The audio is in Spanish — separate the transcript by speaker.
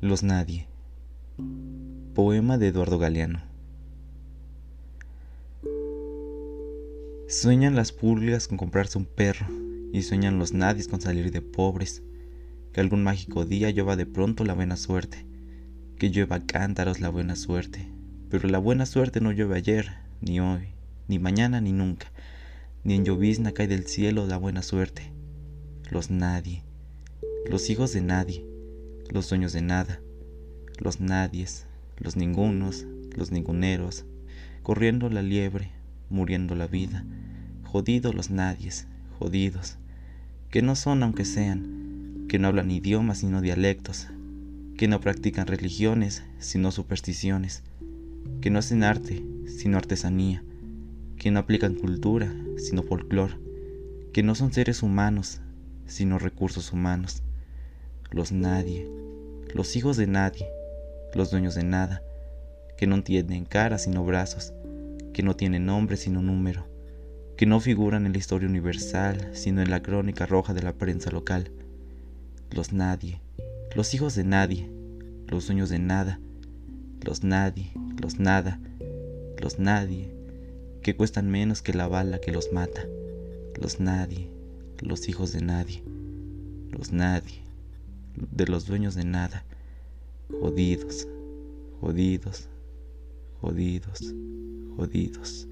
Speaker 1: Los Nadie. Poema de Eduardo Galeano. Sueñan las pulgas con comprarse un perro y sueñan los nadies con salir de pobres. Que algún mágico día llueva de pronto la buena suerte, que llueva cántaros la buena suerte. Pero la buena suerte no llueve ayer, ni hoy, ni mañana, ni nunca. Ni en llovizna cae del cielo la buena suerte. Los nadie, los hijos de nadie los sueños de nada, los nadies, los ningunos, los ninguneros, corriendo la liebre, muriendo la vida, jodidos los nadies, jodidos, que no son aunque sean, que no hablan idiomas sino dialectos, que no practican religiones sino supersticiones, que no hacen arte sino artesanía, que no aplican cultura sino folclor, que no son seres humanos sino recursos humanos los nadie, los hijos de nadie, los dueños de nada, que no tienen cara sino brazos, que no tienen nombre sino número, que no figuran en la historia universal sino en la crónica roja de la prensa local. Los nadie, los hijos de nadie, los dueños de nada, los nadie, los nada, los nadie, que cuestan menos que la bala que los mata, los nadie, los hijos de nadie, los nadie de los dueños de nada, jodidos, jodidos, jodidos, jodidos.